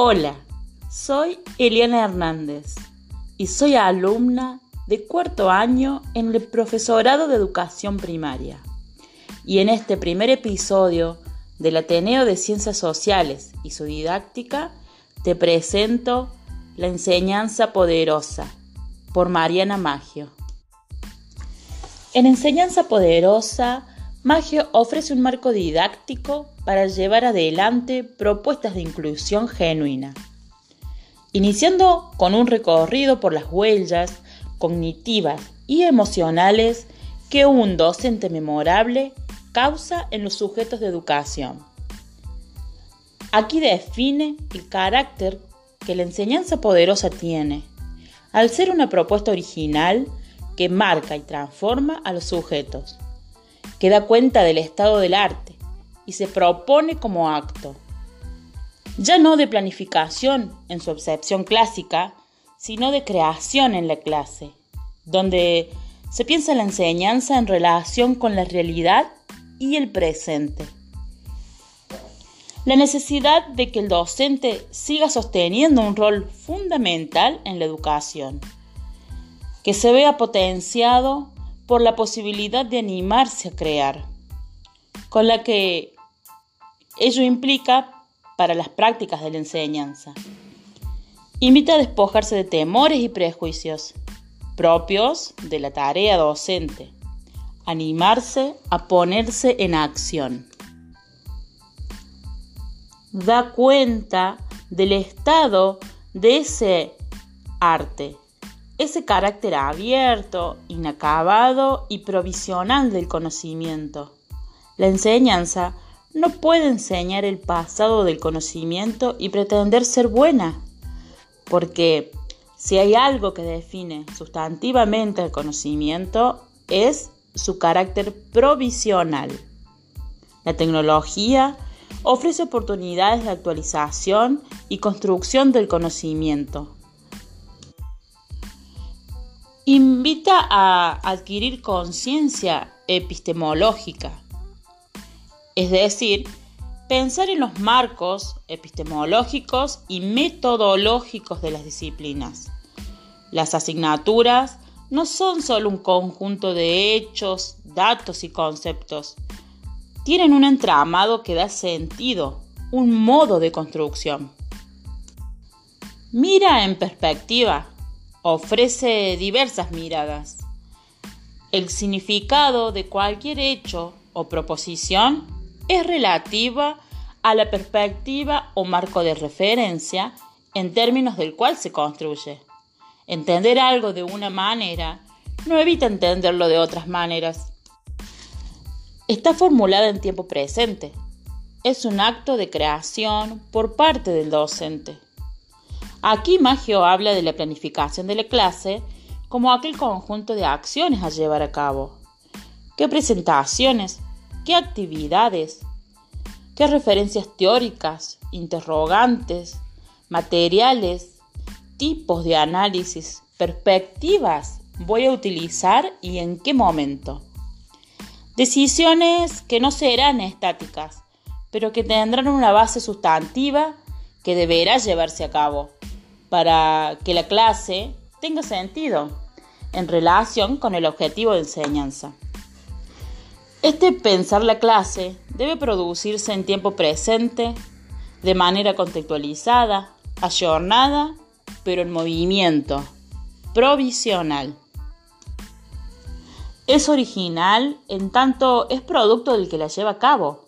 Hola, soy Eliana Hernández y soy alumna de cuarto año en el profesorado de educación primaria. Y en este primer episodio del Ateneo de Ciencias Sociales y su didáctica, te presento La enseñanza poderosa por Mariana Maggio. En Enseñanza Poderosa, Maggio ofrece un marco didáctico para llevar adelante propuestas de inclusión genuina. Iniciando con un recorrido por las huellas cognitivas y emocionales que un docente memorable causa en los sujetos de educación. Aquí define el carácter que la enseñanza poderosa tiene, al ser una propuesta original que marca y transforma a los sujetos, que da cuenta del estado del arte, y se propone como acto. Ya no de planificación en su acepción clásica, sino de creación en la clase, donde se piensa la enseñanza en relación con la realidad y el presente. La necesidad de que el docente siga sosteniendo un rol fundamental en la educación, que se vea potenciado por la posibilidad de animarse a crear, con la que Ello implica para las prácticas de la enseñanza. Invita a despojarse de temores y prejuicios propios de la tarea docente. Animarse a ponerse en acción. Da cuenta del estado de ese arte, ese carácter abierto, inacabado y provisional del conocimiento. La enseñanza no puede enseñar el pasado del conocimiento y pretender ser buena, porque si hay algo que define sustantivamente el conocimiento es su carácter provisional. La tecnología ofrece oportunidades de actualización y construcción del conocimiento. Invita a adquirir conciencia epistemológica es decir, pensar en los marcos epistemológicos y metodológicos de las disciplinas. Las asignaturas no son solo un conjunto de hechos, datos y conceptos. Tienen un entramado que da sentido, un modo de construcción. Mira en perspectiva. Ofrece diversas miradas. El significado de cualquier hecho o proposición es relativa a la perspectiva o marco de referencia en términos del cual se construye. Entender algo de una manera no evita entenderlo de otras maneras. Está formulada en tiempo presente. Es un acto de creación por parte del docente. Aquí Magio habla de la planificación de la clase como aquel conjunto de acciones a llevar a cabo. ¿Qué presentaciones? qué actividades, qué referencias teóricas, interrogantes, materiales, tipos de análisis, perspectivas voy a utilizar y en qué momento. Decisiones que no serán estáticas, pero que tendrán una base sustantiva que deberá llevarse a cabo para que la clase tenga sentido en relación con el objetivo de enseñanza. Este pensar la clase debe producirse en tiempo presente, de manera contextualizada, ayornada, pero en movimiento, provisional. Es original en tanto es producto del que la lleva a cabo.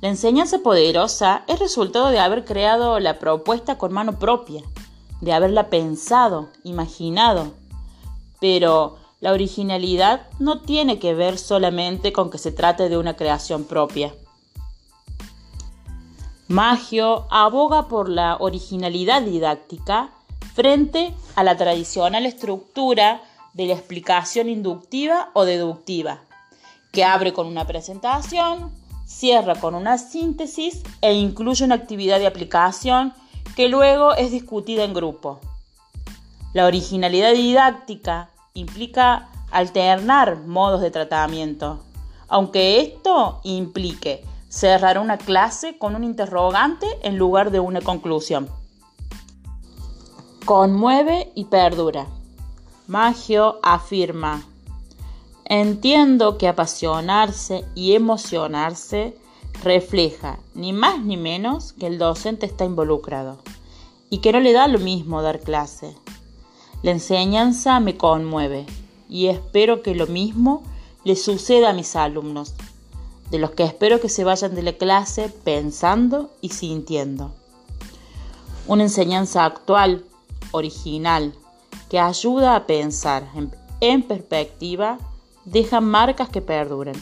La enseñanza poderosa es resultado de haber creado la propuesta con mano propia, de haberla pensado, imaginado, pero la originalidad no tiene que ver solamente con que se trate de una creación propia. Magio aboga por la originalidad didáctica frente a la tradicional estructura de la explicación inductiva o deductiva, que abre con una presentación, cierra con una síntesis e incluye una actividad de aplicación que luego es discutida en grupo. La originalidad didáctica implica alternar modos de tratamiento, aunque esto implique cerrar una clase con un interrogante en lugar de una conclusión. Conmueve y perdura. Magio afirma, entiendo que apasionarse y emocionarse refleja ni más ni menos que el docente está involucrado y que no le da lo mismo dar clase. La enseñanza me conmueve y espero que lo mismo le suceda a mis alumnos, de los que espero que se vayan de la clase pensando y sintiendo. Una enseñanza actual, original, que ayuda a pensar en, perspectiva, deja marcas que perduren.